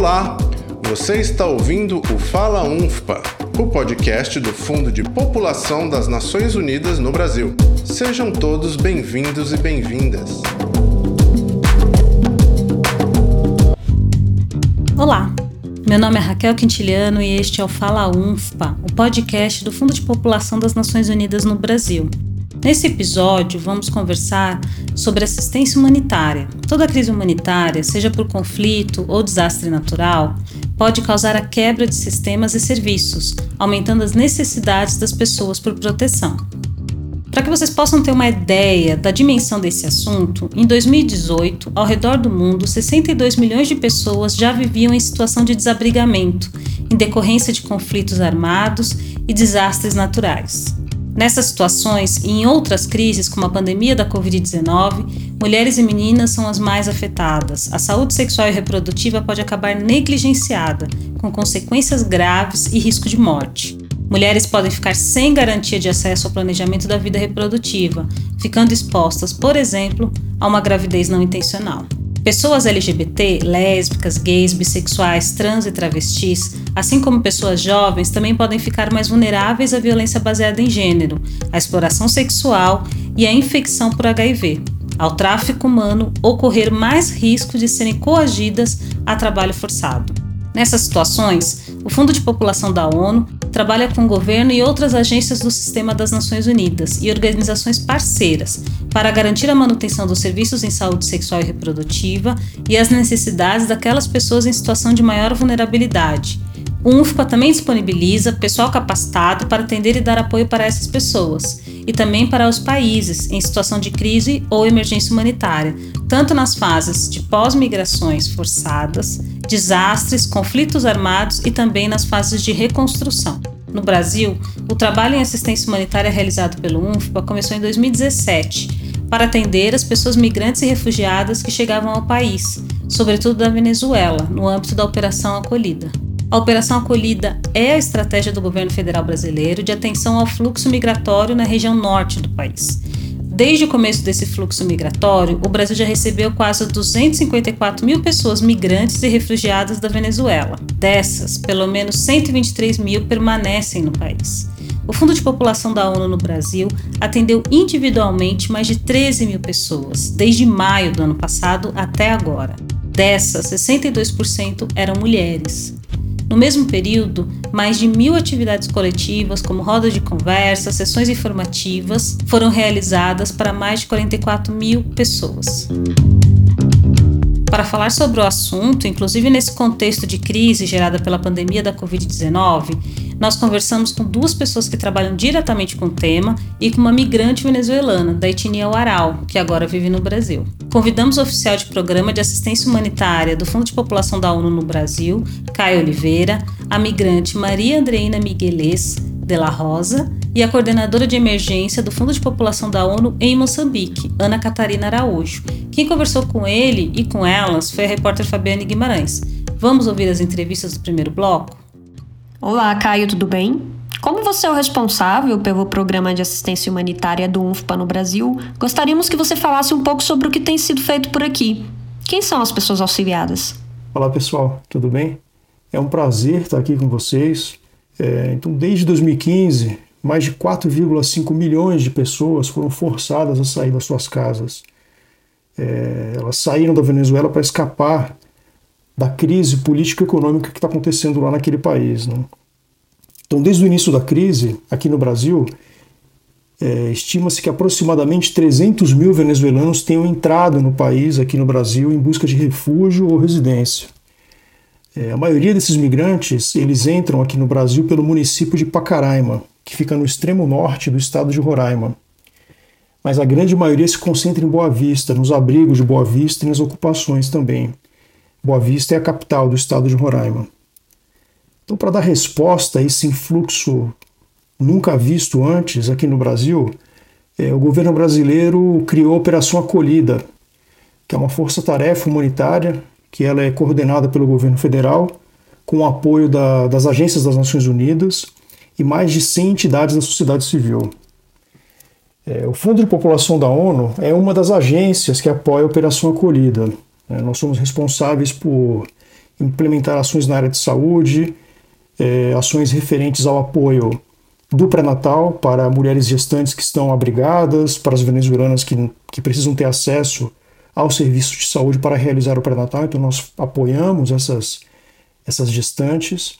Olá, você está ouvindo o Fala UNFPA, o podcast do Fundo de População das Nações Unidas no Brasil. Sejam todos bem-vindos e bem-vindas. Olá, meu nome é Raquel Quintiliano e este é o Fala UNFPA, o podcast do Fundo de População das Nações Unidas no Brasil. Nesse episódio, vamos conversar sobre assistência humanitária. Toda crise humanitária, seja por conflito ou desastre natural, pode causar a quebra de sistemas e serviços, aumentando as necessidades das pessoas por proteção. Para que vocês possam ter uma ideia da dimensão desse assunto, em 2018, ao redor do mundo, 62 milhões de pessoas já viviam em situação de desabrigamento, em decorrência de conflitos armados e desastres naturais. Nessas situações e em outras crises, como a pandemia da Covid-19, mulheres e meninas são as mais afetadas. A saúde sexual e reprodutiva pode acabar negligenciada, com consequências graves e risco de morte. Mulheres podem ficar sem garantia de acesso ao planejamento da vida reprodutiva, ficando expostas, por exemplo, a uma gravidez não intencional. Pessoas LGBT, lésbicas, gays, bissexuais, trans e travestis, assim como pessoas jovens, também podem ficar mais vulneráveis à violência baseada em gênero, à exploração sexual e à infecção por HIV, ao tráfico humano ou correr mais risco de serem coagidas a trabalho forçado. Nessas situações, o Fundo de População da ONU trabalha com o governo e outras agências do sistema das Nações Unidas e organizações parceiras para garantir a manutenção dos serviços em saúde sexual e reprodutiva e as necessidades daquelas pessoas em situação de maior vulnerabilidade. O UNFPA também disponibiliza pessoal capacitado para atender e dar apoio para essas pessoas, e também para os países em situação de crise ou emergência humanitária, tanto nas fases de pós-migrações forçadas, desastres, conflitos armados e também nas fases de reconstrução. No Brasil, o trabalho em assistência humanitária realizado pelo UNFPA começou em 2017 para atender as pessoas migrantes e refugiadas que chegavam ao país, sobretudo da Venezuela, no âmbito da Operação Acolhida. A Operação Acolhida é a estratégia do governo federal brasileiro de atenção ao fluxo migratório na região norte do país Desde o começo desse fluxo migratório, o Brasil já recebeu quase 254 mil pessoas migrantes e refugiadas da Venezuela. Dessas, pelo menos 123 mil permanecem no país. O Fundo de População da ONU no Brasil atendeu individualmente mais de 13 mil pessoas, desde maio do ano passado até agora. Dessas, 62% eram mulheres. No mesmo período, mais de mil atividades coletivas, como rodas de conversa, sessões informativas, foram realizadas para mais de 44 mil pessoas. Para falar sobre o assunto, inclusive nesse contexto de crise gerada pela pandemia da Covid-19, nós conversamos com duas pessoas que trabalham diretamente com o tema e com uma migrante venezuelana, da etnia Waral, que agora vive no Brasil. Convidamos o oficial de programa de assistência humanitária do Fundo de População da ONU no Brasil, Caio Oliveira, a migrante Maria Andreina Migueles de la Rosa e a coordenadora de emergência do Fundo de População da ONU em Moçambique, Ana Catarina Araújo. Quem conversou com ele e com elas foi a repórter Fabiane Guimarães. Vamos ouvir as entrevistas do primeiro bloco? Olá, Caio, tudo bem? Como você é o responsável pelo programa de assistência humanitária do UNFPA no Brasil, gostaríamos que você falasse um pouco sobre o que tem sido feito por aqui. Quem são as pessoas auxiliadas? Olá, pessoal, tudo bem? É um prazer estar aqui com vocês. É, então, desde 2015, mais de 4,5 milhões de pessoas foram forçadas a sair das suas casas. É, elas saíram da Venezuela para escapar da crise política e econômica que está acontecendo lá naquele país. Né? Então, desde o início da crise, aqui no Brasil, é, estima-se que aproximadamente 300 mil venezuelanos tenham entrado no país, aqui no Brasil, em busca de refúgio ou residência. É, a maioria desses migrantes, eles entram aqui no Brasil pelo município de Pacaraima, que fica no extremo norte do estado de Roraima. Mas a grande maioria se concentra em Boa Vista, nos abrigos de Boa Vista e nas ocupações também. Boa Vista é a capital do estado de Roraima. Então, para dar resposta a esse influxo nunca visto antes aqui no Brasil, é, o governo brasileiro criou a Operação Acolhida, que é uma força-tarefa humanitária que ela é coordenada pelo governo federal, com o apoio da, das agências das Nações Unidas e mais de 100 entidades da sociedade civil. É, o Fundo de População da ONU é uma das agências que apoia a Operação Acolhida. É, nós somos responsáveis por implementar ações na área de saúde, é, ações referentes ao apoio do pré-natal para mulheres gestantes que estão abrigadas, para as venezuelanas que, que precisam ter acesso aos serviços de saúde para realizar o pré-natal. Então, nós apoiamos essas, essas gestantes.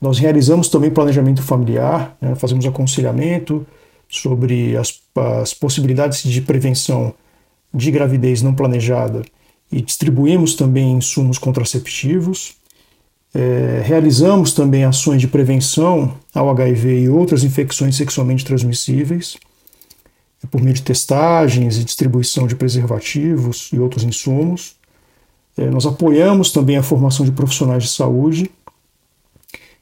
Nós realizamos também planejamento familiar, né, fazemos aconselhamento sobre as, as possibilidades de prevenção de gravidez não planejada e distribuímos também insumos contraceptivos. É, realizamos também ações de prevenção ao HIV e outras infecções sexualmente transmissíveis, por meio de testagens e distribuição de preservativos e outros insumos. É, nós apoiamos também a formação de profissionais de saúde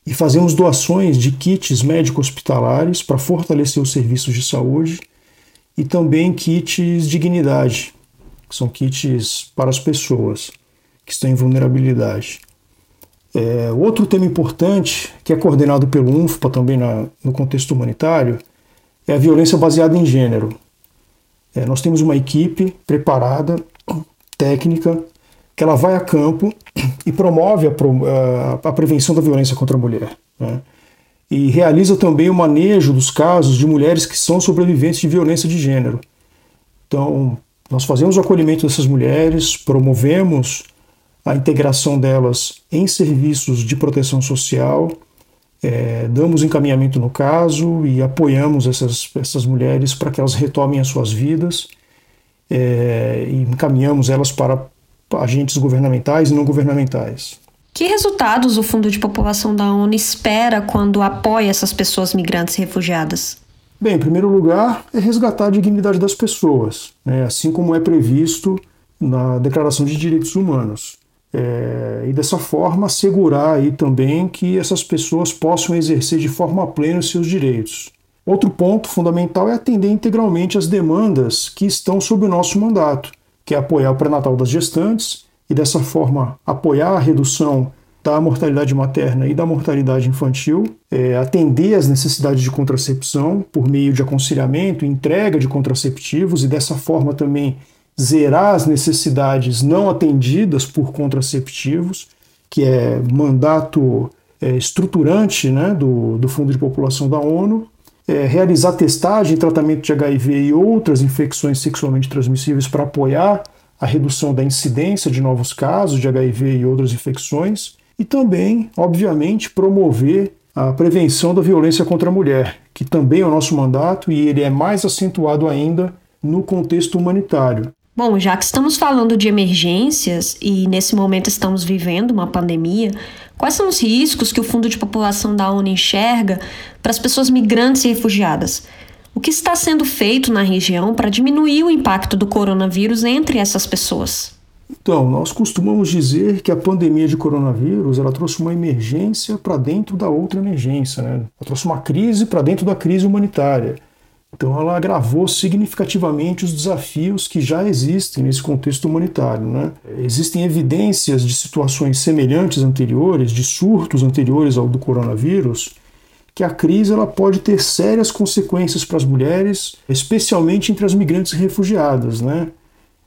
e fazemos doações de kits médico-hospitalares para fortalecer os serviços de saúde e também kits dignidade, que são kits para as pessoas que estão em vulnerabilidade. É, outro tema importante, que é coordenado pelo UNFPA também na, no contexto humanitário, é a violência baseada em gênero. É, nós temos uma equipe preparada, técnica, que ela vai a campo e promove a, a, prevenção da violência contra a mulher. Né? E realiza também o manejo dos casos de mulheres que são sobreviventes de violência de gênero. Então, nós fazemos o acolhimento dessas mulheres, promovemos a integração delas em serviços de proteção social, é, damos encaminhamento no caso e apoiamos essas, essas mulheres para que elas retomem as suas vidas é, e encaminhamos elas para agentes governamentais e não governamentais. Que resultados o Fundo de População da ONU espera quando apoia essas pessoas migrantes e refugiadas? Bem, em primeiro lugar, é resgatar a dignidade das pessoas, né, assim como é previsto na Declaração de Direitos Humanos. É, e dessa forma assegurar aí também que essas pessoas possam exercer de forma plena os seus direitos. Outro ponto fundamental é atender integralmente as demandas que estão sob o nosso mandato, que é apoiar o pré-natal das gestantes e dessa forma apoiar a redução da mortalidade materna e da mortalidade infantil, é, atender às necessidades de contracepção por meio de aconselhamento, entrega de contraceptivos e dessa forma também zerar as necessidades não atendidas por contraceptivos, que é mandato é, estruturante né, do, do Fundo de População da ONU, é, realizar testagem e tratamento de HIV e outras infecções sexualmente transmissíveis para apoiar a redução da incidência de novos casos de HIV e outras infecções, e também, obviamente, promover a prevenção da violência contra a mulher, que também é o nosso mandato e ele é mais acentuado ainda no contexto humanitário. Bom, já que estamos falando de emergências e nesse momento estamos vivendo uma pandemia, quais são os riscos que o Fundo de População da ONU enxerga para as pessoas migrantes e refugiadas? O que está sendo feito na região para diminuir o impacto do coronavírus entre essas pessoas? Então, nós costumamos dizer que a pandemia de coronavírus ela trouxe uma emergência para dentro da outra emergência, né? Ela trouxe uma crise para dentro da crise humanitária. Então, ela agravou significativamente os desafios que já existem nesse contexto humanitário. Né? Existem evidências de situações semelhantes anteriores, de surtos anteriores ao do coronavírus, que a crise ela pode ter sérias consequências para as mulheres, especialmente entre as migrantes refugiadas. Né?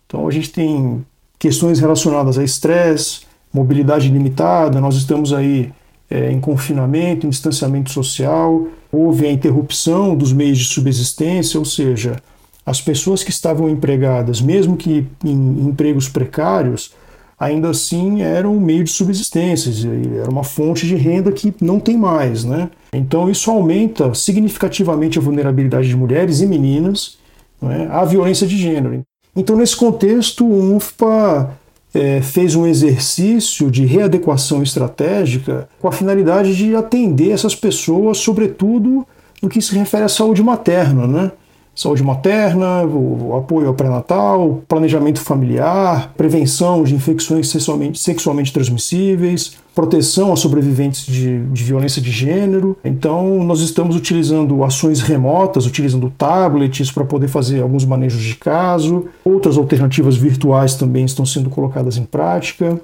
Então, a gente tem questões relacionadas a estresse, mobilidade limitada, nós estamos aí é, em confinamento, em distanciamento social, houve a interrupção dos meios de subsistência, ou seja, as pessoas que estavam empregadas, mesmo que em empregos precários, ainda assim eram um meio de subsistência, era uma fonte de renda que não tem mais. Né? Então isso aumenta significativamente a vulnerabilidade de mulheres e meninas né, à violência de gênero. Então, nesse contexto, o UNFPA é, fez um exercício de readequação estratégica com a finalidade de atender essas pessoas, sobretudo no que se refere à saúde materna, né? Saúde materna, o apoio ao pré-natal, planejamento familiar, prevenção de infecções sexualmente, sexualmente transmissíveis, proteção a sobreviventes de, de, violência de gênero. Então, nós estamos utilizando ações remotas, utilizando tablets para poder fazer alguns manejos de caso. Outras alternativas virtuais também estão sendo colocadas em prática.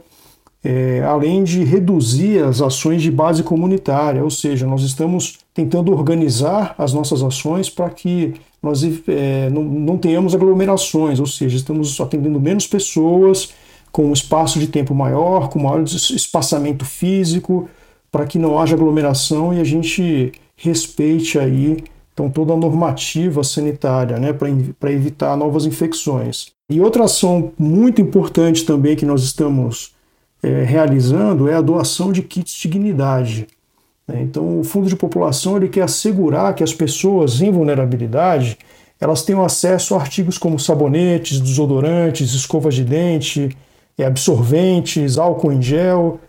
É, além de reduzir as ações de base comunitária, ou seja, nós estamos tentando organizar as nossas ações para que nós é, não, não tenhamos aglomerações, ou seja, estamos atendendo menos pessoas com um espaço de tempo maior, com maior espaçamento físico, para que não haja aglomeração e a gente respeite aí então toda a normativa sanitária, né, para evitar novas infecções. E outra ação muito importante também que nós estamos é, realizando é a doação de kits de dignidade. Né? Então o Fundo de População ele quer assegurar que as pessoas em vulnerabilidade elas tenham acesso a artigos como sabonetes, desodorantes, escovas de dente, é, absorventes, álcool em gel.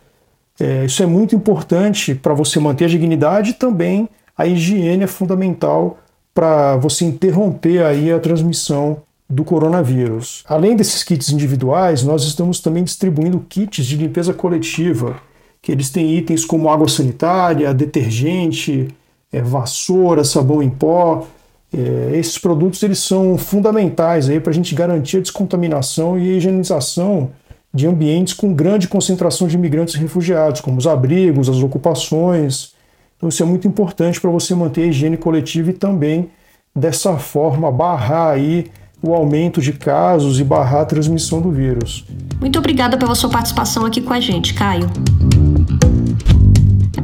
É, isso é muito importante para você manter a dignidade e também a higiene é fundamental para você interromper aí a transmissão do coronavírus. Além desses kits individuais, nós estamos também distribuindo kits de limpeza coletiva, que eles têm itens como água sanitária, detergente, é, vassoura, sabão em pó. É, esses produtos eles são fundamentais para a gente garantir a descontaminação e a higienização de ambientes com grande concentração de imigrantes e refugiados, como os abrigos, as ocupações. Então isso é muito importante para você manter a higiene coletiva e também dessa forma barrar aí o aumento de casos e barrar a transmissão do vírus. Muito obrigada pela sua participação aqui com a gente, Caio.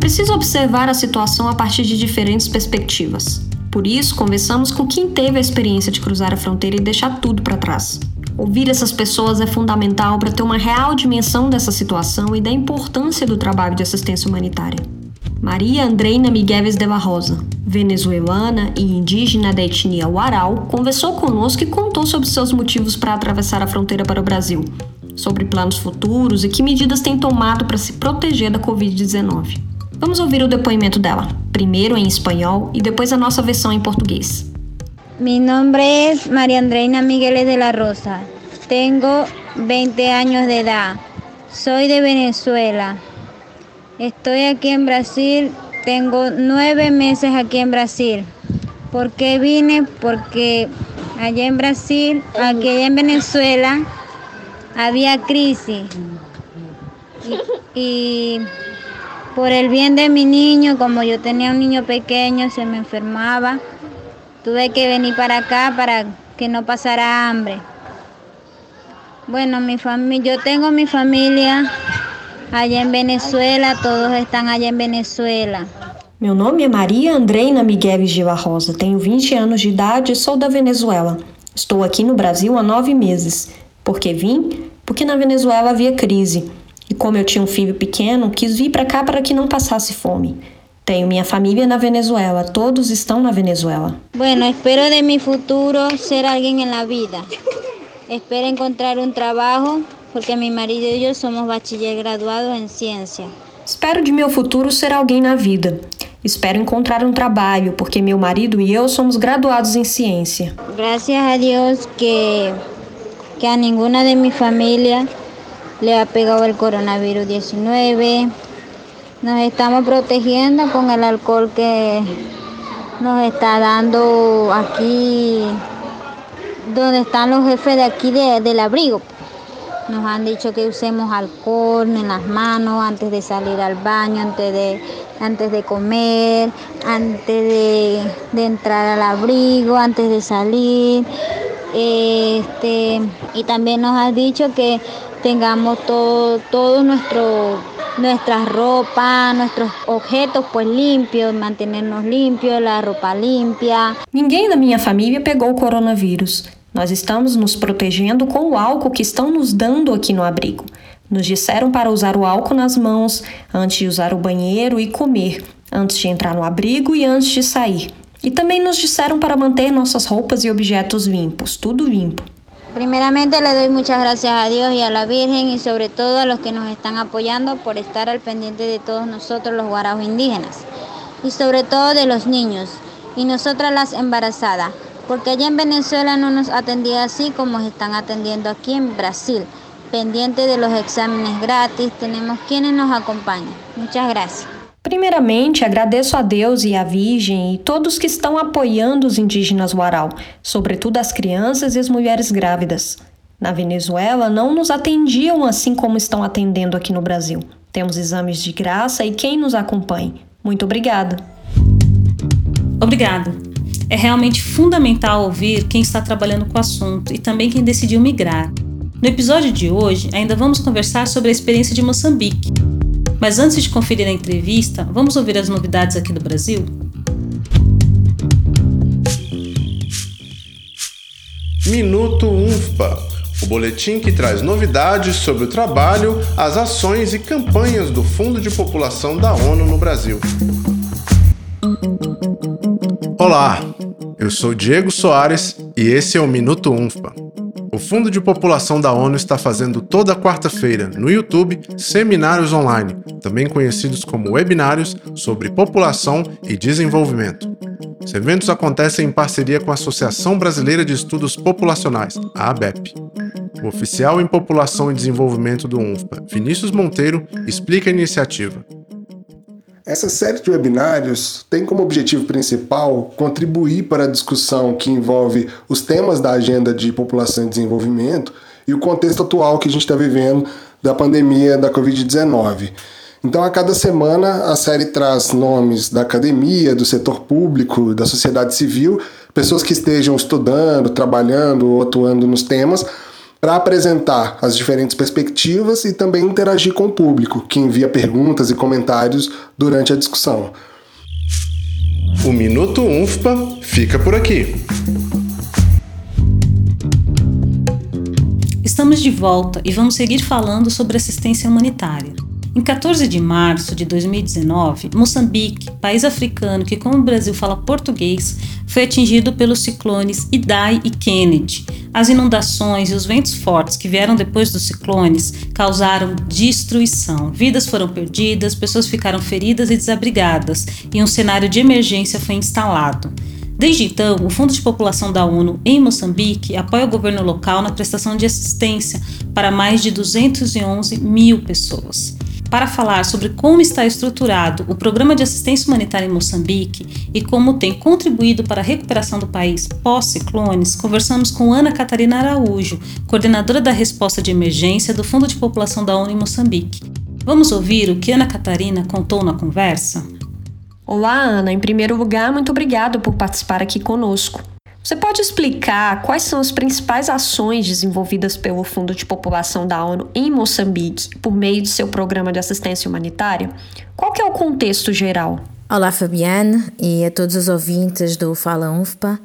Preciso observar a situação a partir de diferentes perspectivas. Por isso, conversamos com quem teve a experiência de cruzar a fronteira e deixar tudo para trás. Ouvir essas pessoas é fundamental para ter uma real dimensão dessa situação e da importância do trabalho de assistência humanitária. Maria Andreina Migueles de la Rosa, venezuelana e indígena da etnia Warau, conversou conosco e contou sobre seus motivos para atravessar a fronteira para o Brasil, sobre planos futuros e que medidas tem tomado para se proteger da Covid-19. Vamos ouvir o depoimento dela, primeiro em espanhol e depois a nossa versão em português. Mi nombre es María Andreina Migueles de la Rosa. Tengo 20 años de edad. Soy de Venezuela. Estoy aquí en Brasil. Tengo nueve meses aquí en Brasil. ¿Por qué vine? Porque allá en Brasil, aquí en Venezuela, había crisis. Y, por el bien de mi niño, como yo tenía un niño pequeño, se me enfermaba. Tuve que venir para acá para que no pasara hambre. Bueno, mi familia, yo tengo mi familia allá em Venezuela, todos estão allá em Venezuela. Meu nome é Maria Andreina Miguel Gila Rosa, tenho 20 anos de idade e sou da Venezuela. Estou aqui no Brasil há nove meses. Por que vim? Porque na Venezuela havia crise. E como eu tinha um filho pequeno, quis vir para cá para que não passasse fome. Tenho minha família na Venezuela, todos estão na Venezuela. Bueno, espero de mi futuro ser alguien en la vida. Espero encontrar un trabajo porque mi marido y yo somos bachiller graduados en ciencia. Espero de meu futuro ser alguém na vida. Espero encontrar um trabalho porque meu marido e eu somos graduados em ciência. Gracias a Dios que que a ninguna de mi familia le ha pegado el coronavirus 19. Nos estamos protegiendo con el alcohol que nos está dando aquí, donde están los jefes de aquí de, del abrigo. Nos han dicho que usemos alcohol en las manos antes de salir al baño, antes de, antes de comer, antes de, de entrar al abrigo, antes de salir. Este, y también nos han dicho que tengamos todo, todo nuestro nuestra ropa, nuestros objetos pues limpios, mantenernos limpios, la roupa limpia. Ninguém da minha família pegou o coronavírus. Nós estamos nos protegendo com o álcool que estão nos dando aqui no abrigo. Nos disseram para usar o álcool nas mãos antes de usar o banheiro e comer, antes de entrar no abrigo e antes de sair. E também nos disseram para manter nossas roupas e objetos limpos, tudo limpo. Primeramente le doy muchas gracias a Dios y a la Virgen y sobre todo a los que nos están apoyando por estar al pendiente de todos nosotros los guaraos indígenas y sobre todo de los niños y nosotras las embarazadas, porque allá en Venezuela no nos atendía así como están atendiendo aquí en Brasil, pendiente de los exámenes gratis, tenemos quienes nos acompañan. Muchas gracias. Primeiramente, agradeço a Deus e à Virgem e todos que estão apoiando os indígenas Warau, sobretudo as crianças e as mulheres grávidas. Na Venezuela, não nos atendiam assim como estão atendendo aqui no Brasil. Temos exames de graça e quem nos acompanhe. Muito obrigada. Obrigada. É realmente fundamental ouvir quem está trabalhando com o assunto e também quem decidiu migrar. No episódio de hoje, ainda vamos conversar sobre a experiência de Moçambique. Mas antes de conferir a entrevista, vamos ouvir as novidades aqui do Brasil? Minuto UNFPA, o boletim que traz novidades sobre o trabalho, as ações e campanhas do Fundo de População da ONU no Brasil. Olá, eu sou Diego Soares e esse é o Minuto UNFPA. Fundo de População da ONU está fazendo toda quarta-feira no YouTube seminários online, também conhecidos como webinários sobre população e desenvolvimento. Os eventos acontecem em parceria com a Associação Brasileira de Estudos Populacionais, a ABEP. O oficial em População e Desenvolvimento do UNFPA, Vinícius Monteiro, explica a iniciativa. Essa série de webinários tem como objetivo principal contribuir para a discussão que envolve os temas da agenda de população e desenvolvimento e o contexto atual que a gente está vivendo da pandemia da Covid-19. Então, a cada semana, a série traz nomes da academia, do setor público, da sociedade civil, pessoas que estejam estudando, trabalhando ou atuando nos temas para apresentar as diferentes perspectivas e também interagir com o público, que envia perguntas e comentários durante a discussão. O Minuto UNFPA fica por aqui. Estamos de volta e vamos seguir falando sobre assistência humanitária. Em 14 de março de 2019, Moçambique, país africano que, como o Brasil fala português, foi atingido pelos ciclones Idai e Kennedy. As inundações e os ventos fortes que vieram depois dos ciclones causaram destruição. Vidas foram perdidas, pessoas ficaram feridas e desabrigadas, e um cenário de emergência foi instalado. Desde então, o Fundo de População da ONU em Moçambique apoia o governo local na prestação de assistência para mais de 211 mil pessoas para falar sobre como está estruturado o Programa de Assistência Humanitária em Moçambique e como tem contribuído para a recuperação do país pós-ciclones, conversamos com Ana Catarina Araújo, coordenadora da resposta de emergência do Fundo de População da ONU em Moçambique. Vamos ouvir o que Ana Catarina contou na conversa? Olá, Ana. Em primeiro lugar, muito obrigada por participar aqui conosco. Você pode explicar quais são as principais ações desenvolvidas pelo Fundo de População da ONU em Moçambique por meio de seu programa de assistência humanitária? Qual é o contexto geral? Olá, Fabiane, e a todos os ouvintes do Fala UNFPA.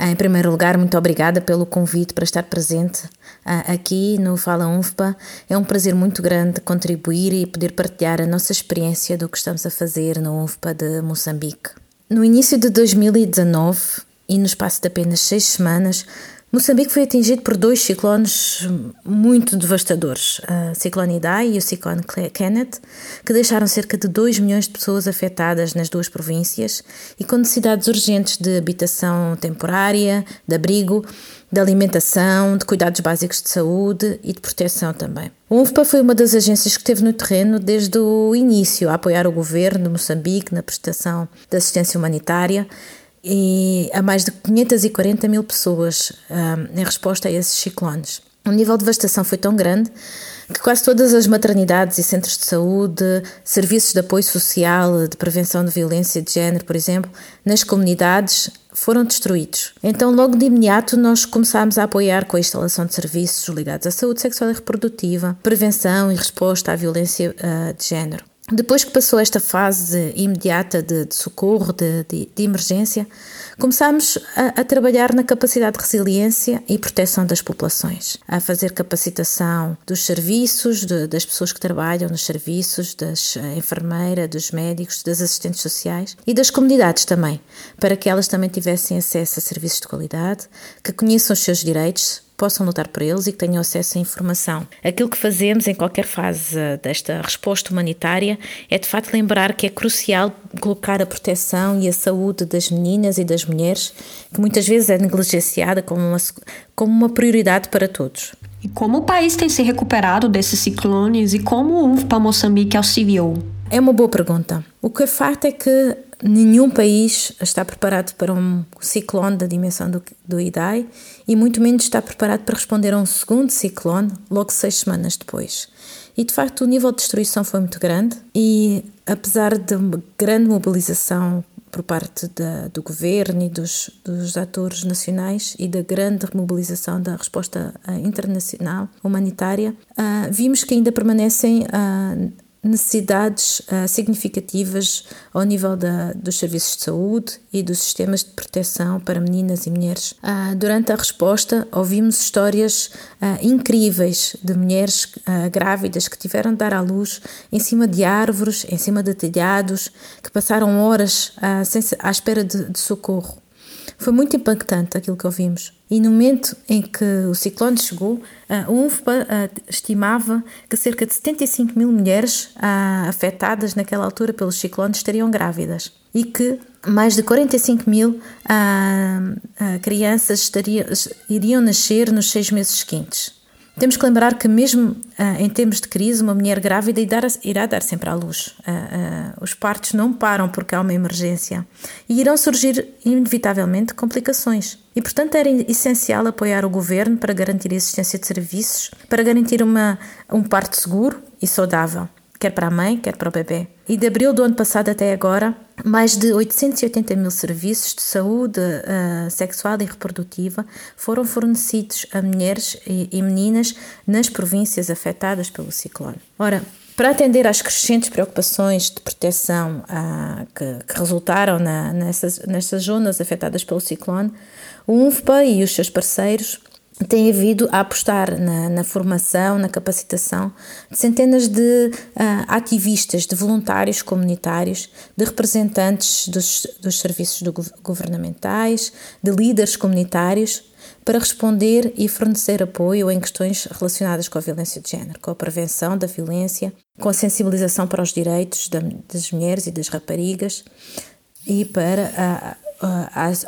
Em primeiro lugar, muito obrigada pelo convite para estar presente ah, aqui no Fala UNFPA. É um prazer muito grande contribuir e poder partilhar a nossa experiência do que estamos a fazer no UNFPA de Moçambique. No início de 2019, e no espaço de apenas seis semanas, Moçambique foi atingido por dois ciclones muito devastadores, a ciclone Idai e o ciclone Kenneth, que deixaram cerca de 2 milhões de pessoas afetadas nas duas províncias e com necessidades urgentes de habitação temporária, de abrigo, de alimentação, de cuidados básicos de saúde e de proteção também. O UNFPA foi uma das agências que esteve no terreno desde o início a apoiar o governo de Moçambique na prestação de assistência humanitária e a mais de 540 mil pessoas um, em resposta a esses ciclones. O nível de devastação foi tão grande que quase todas as maternidades e centros de saúde, serviços de apoio social, de prevenção de violência de género, por exemplo, nas comunidades foram destruídos. Então, logo de imediato, nós começámos a apoiar com a instalação de serviços ligados à saúde sexual e reprodutiva, prevenção e resposta à violência uh, de género. Depois que passou esta fase imediata de, de socorro, de, de, de, emergência, começámos a, a, trabalhar na capacidade de resiliência e proteção das populações, a fazer capacitação dos serviços, das pessoas que trabalham nos serviços, das enfermeiras, dos médicos, das assistentes sociais e das comunidades também, para que elas também tivessem acesso a serviços de qualidade, que conheçam os seus direitos, possam lutar por eles e que tenham acesso à informação. Aquilo que fazemos em qualquer fase desta resposta humanitária é de facto lembrar que é crucial colocar a proteção e a saúde das meninas e das mulheres, que muitas vezes é negligenciada como uma, como uma prioridade para todos. E como o país tem se recuperado desses ciclones e como o UNFPA Moçambique auxiliou? É uma boa pergunta. O que é facto é que nenhum país está preparado para um ciclone da dimensão do, do Idai e muito menos está preparado para responder a um segundo ciclone logo seis semanas depois. E de facto o nível de destruição foi muito grande e apesar de uma grande mobilização por parte da, do governo e dos, dos atores nacionais e da grande mobilização da resposta uh, internacional humanitária, uh, vimos que ainda permanecem uh, necessidades uh, significativas ao nível da, dos serviços de saúde e dos sistemas de proteção para meninas e mulheres. Uh, durante a resposta, ouvimos histórias uh, incríveis de mulheres grávidas que tiveram de dar à luz em cima de árvores, em cima de telhados, que passaram horas sem, à espera de, de socorro. Foi muito impactante aquilo que ouvimos. E no momento em que o ciclone chegou, a UNFPA estimava que cerca de 75 mil mulheres afetadas naquela altura pelos ciclones estariam grávidas e que mais de 45 mil crianças estariam, iriam nascer nos seis meses seguintes. Temos que lembrar que, mesmo ah, em tempos de crise, uma mulher grávida irá dar sempre à luz. Ah, ah, os partos não param porque há uma emergência e irão surgir, inevitavelmente, complicações. E, portanto, era essencial apoiar o governo para garantir a existência de serviços, para garantir uma, um parto seguro e saudável quer para a mãe, quer para o bebê. E de abril do ano passado até agora, mais de 880 mil serviços de saúde uh, sexual e reprodutiva foram fornecidos a mulheres e, e meninas nas províncias afetadas pelo ciclone. Ora, para atender às crescentes preocupações de proteção uh, que, que, resultaram na, nessas, nessas zonas afetadas pelo ciclone, o UNFPA e os seus parceiros tem havido a apostar na, na, formação, na capacitação de centenas de uh, ativistas, de voluntários comunitários, de representantes dos, dos serviços do, governamentais, de líderes comunitários, para responder e fornecer apoio em questões relacionadas com a violência de género, com a prevenção da violência, com a sensibilização para os direitos das mulheres e das raparigas e para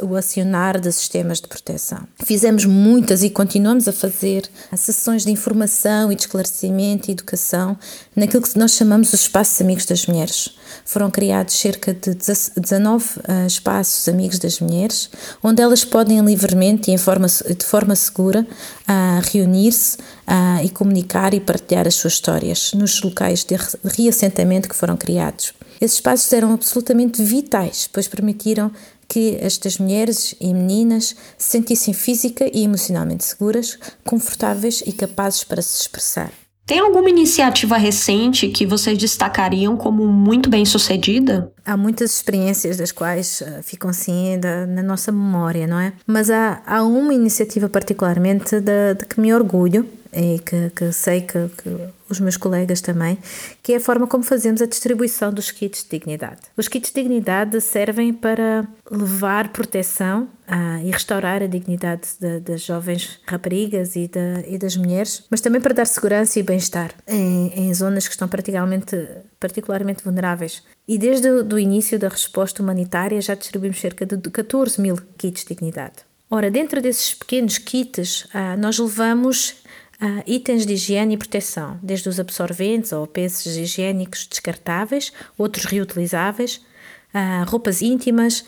o acionar de sistemas de proteção. Fizemos muitas e continuamos a fazer sessões de informação e de esclarecimento e educação naquilo que nós chamamos os espaços amigos das mulheres. Foram criados cerca de 19 uh, espaços amigos das mulheres, onde elas podem livremente e forma, de forma segura uh, reunir-se e comunicar e partilhar as suas histórias nos locais de reassentamento que foram criados. Esses espaços eram absolutamente vitais, pois permitiram que estas mulheres e meninas se sentissem física e emocionalmente seguras, confortáveis e capazes para se expressar. Tem alguma iniciativa recente que vocês destacariam como muito bem sucedida? Há muitas experiências das quais uh, ficam assim da, na nossa memória, não é? Mas há, há uma iniciativa particularmente de, de que me orgulho e que, que sei que, que, os meus colegas também, que é a forma como fazemos a distribuição dos kits de dignidade. Os kits de dignidade servem para levar proteção ah, e restaurar a dignidade de, das jovens raparigas e, de, e, das mulheres, mas também para dar segurança e bem-estar em, em, zonas que estão particularmente, particularmente vulneráveis. E desde o início da resposta humanitária já distribuímos cerca de 14 mil kits de dignidade. Ora, dentro desses pequenos kits, ah, nós levamos Uh, itens de higiene e proteção, desde os absorventes ou peças higiênicos descartáveis, outros reutilizáveis, uh, roupas íntimas,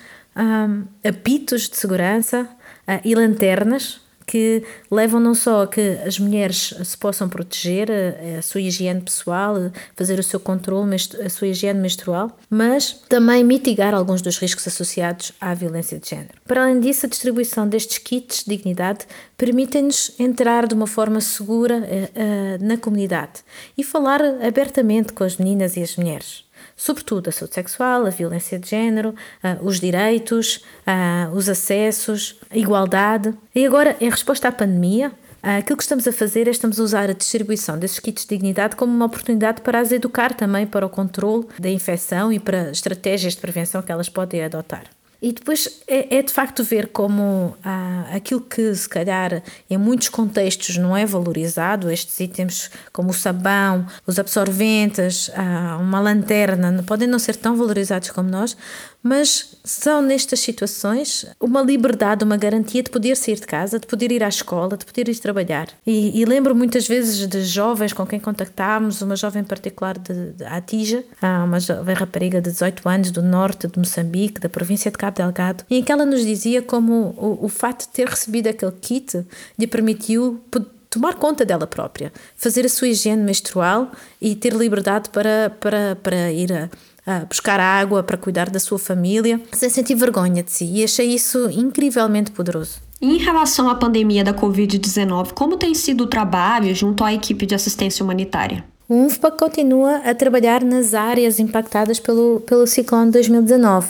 apitos de segurança uh, e lanternas que levam não só a que as mulheres se possam proteger, a, a sua higiene pessoal, fazer o seu controle, a sua higiene menstrual, mas também mitigar alguns dos riscos associados à violência de género. Para além disso, a distribuição destes kits de dignidade permite-nos entrar de uma forma segura uh, na comunidade e falar abertamente com as meninas e as mulheres sobretudo a saúde sexual, a violência de género, uh, os direitos, uh, os acessos, a igualdade. E agora, em resposta à pandemia, uh, aquilo que estamos a fazer é estamos a usar a distribuição desses kits de dignidade como uma oportunidade para as educar também para o controle da infecção e para estratégias de prevenção que elas podem adotar. E depois é, é, de facto ver como ah, aquilo que se calhar em muitos contextos não é valorizado, estes itens como o sabão, os absorventes, ah, uma lanterna, podem não ser tão valorizados como nós, mas são nestas situações uma liberdade, uma garantia de poder sair de casa, de poder ir à escola, de poder ir trabalhar. E, e lembro muitas vezes de jovens com quem contactámos, uma jovem particular de, de Atija, uma jovem rapariga de 18 anos do norte de Moçambique, da província de Cabo Delgado, em que ela nos dizia como o, o fato de ter recebido aquele kit lhe permitiu tomar conta dela própria, fazer a sua higiene menstrual e ter liberdade para, para, para ir a uh, buscar água para cuidar da sua família, sem sentir vergonha de si. E achei isso incrivelmente poderoso. Em relação à pandemia da Covid-19, como tem sido o trabalho junto à equipe de assistência humanitária? O UNFPA continua a trabalhar nas áreas impactadas pelo, pelo ciclone 2019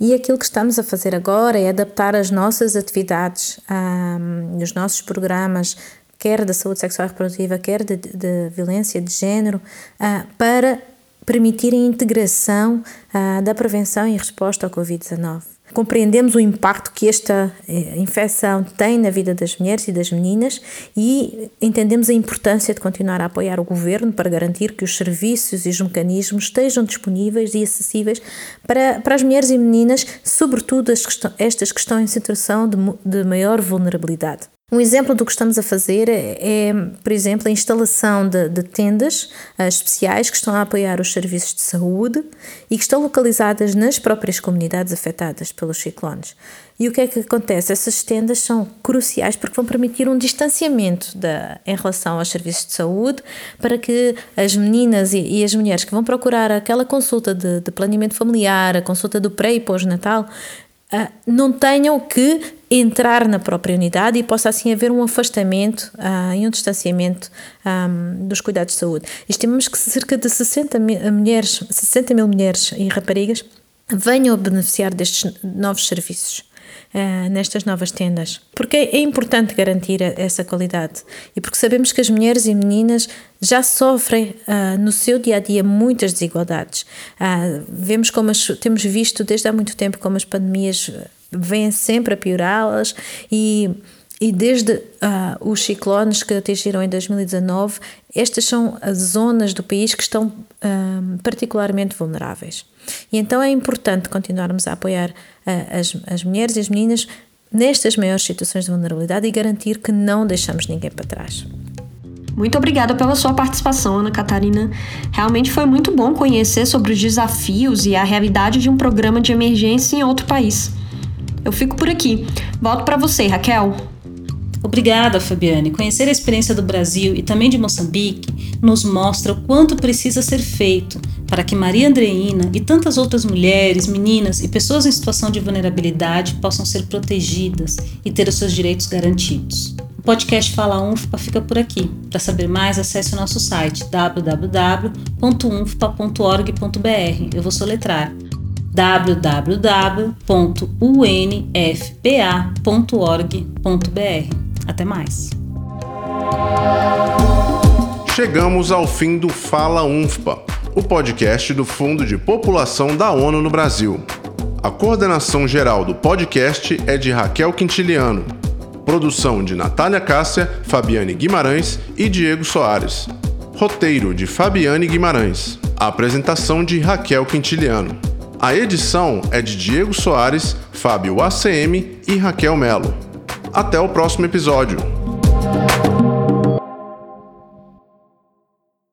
e aquilo que estamos a fazer agora é adaptar as nossas atividades, um, os nossos programas, quer da saúde sexual e reprodutiva, quer de, de violência de género, uh, para permitir a integração uh, da prevenção e resposta ao Covid-19. Compreendemos o impacto que esta eh, infecção tem na vida das mulheres e das meninas e entendemos a importância de continuar a apoiar o governo para garantir que os serviços e os mecanismos estejam disponíveis e acessíveis para, para as mulheres e meninas, sobretudo as estas que estão em situação de, de maior vulnerabilidade. Um exemplo do que estamos a fazer é, por exemplo, a instalação de, de tendas uh, especiais que estão a apoiar os serviços de saúde e que estão localizadas nas próprias comunidades afetadas pelos ciclones. E o que é que acontece? Essas tendas são cruciais porque vão permitir um distanciamento da, em relação aos serviços de saúde para que as meninas e, e as mulheres que vão procurar aquela consulta de, de planeamento familiar, a consulta do pré e pós-natal, uh, não tenham que entrar na própria unidade e possa assim haver um afastamento uh, e um distanciamento um, dos cuidados de saúde. Estimamos que cerca de 60 mil mulheres, 60 mil mulheres e raparigas venham a beneficiar destes novos serviços. Uh, nestas novas tendas. Porque é importante garantir essa qualidade e porque sabemos que as mulheres e meninas já sofrem uh, no seu dia a dia muitas desigualdades. Uh, vemos como as, temos visto desde há muito tempo como as pandemias vêm sempre a piorá-las e e desde uh, os ciclones que atingiram em 2019, estas são as zonas do país que estão uh, particularmente vulneráveis. E então é importante continuarmos a apoiar uh, as, as mulheres e as meninas nestas maiores situações de vulnerabilidade e garantir que não deixamos ninguém para trás. Muito obrigada pela sua participação, Ana Catarina. Realmente foi muito bom conhecer sobre os desafios e a realidade de um programa de emergência em outro país. Eu fico por aqui. Volto para você, Raquel. Obrigada, Fabiane. Conhecer a experiência do Brasil e também de Moçambique nos mostra o quanto precisa ser feito para que Maria Andreina e tantas outras mulheres, meninas e pessoas em situação de vulnerabilidade possam ser protegidas e ter os seus direitos garantidos. O podcast Fala UNFPA fica por aqui. Para saber mais, acesse o nosso site www.unfpa.org.br. Eu vou soletrar www.unfpa.org.br. Até mais. Chegamos ao fim do Fala UNFPA, o podcast do Fundo de População da ONU no Brasil. A coordenação geral do podcast é de Raquel Quintiliano. Produção de Natália Cássia, Fabiane Guimarães e Diego Soares. Roteiro de Fabiane Guimarães. A apresentação de Raquel Quintiliano. A edição é de Diego Soares, Fábio ACM e Raquel Melo. Até o próximo episódio.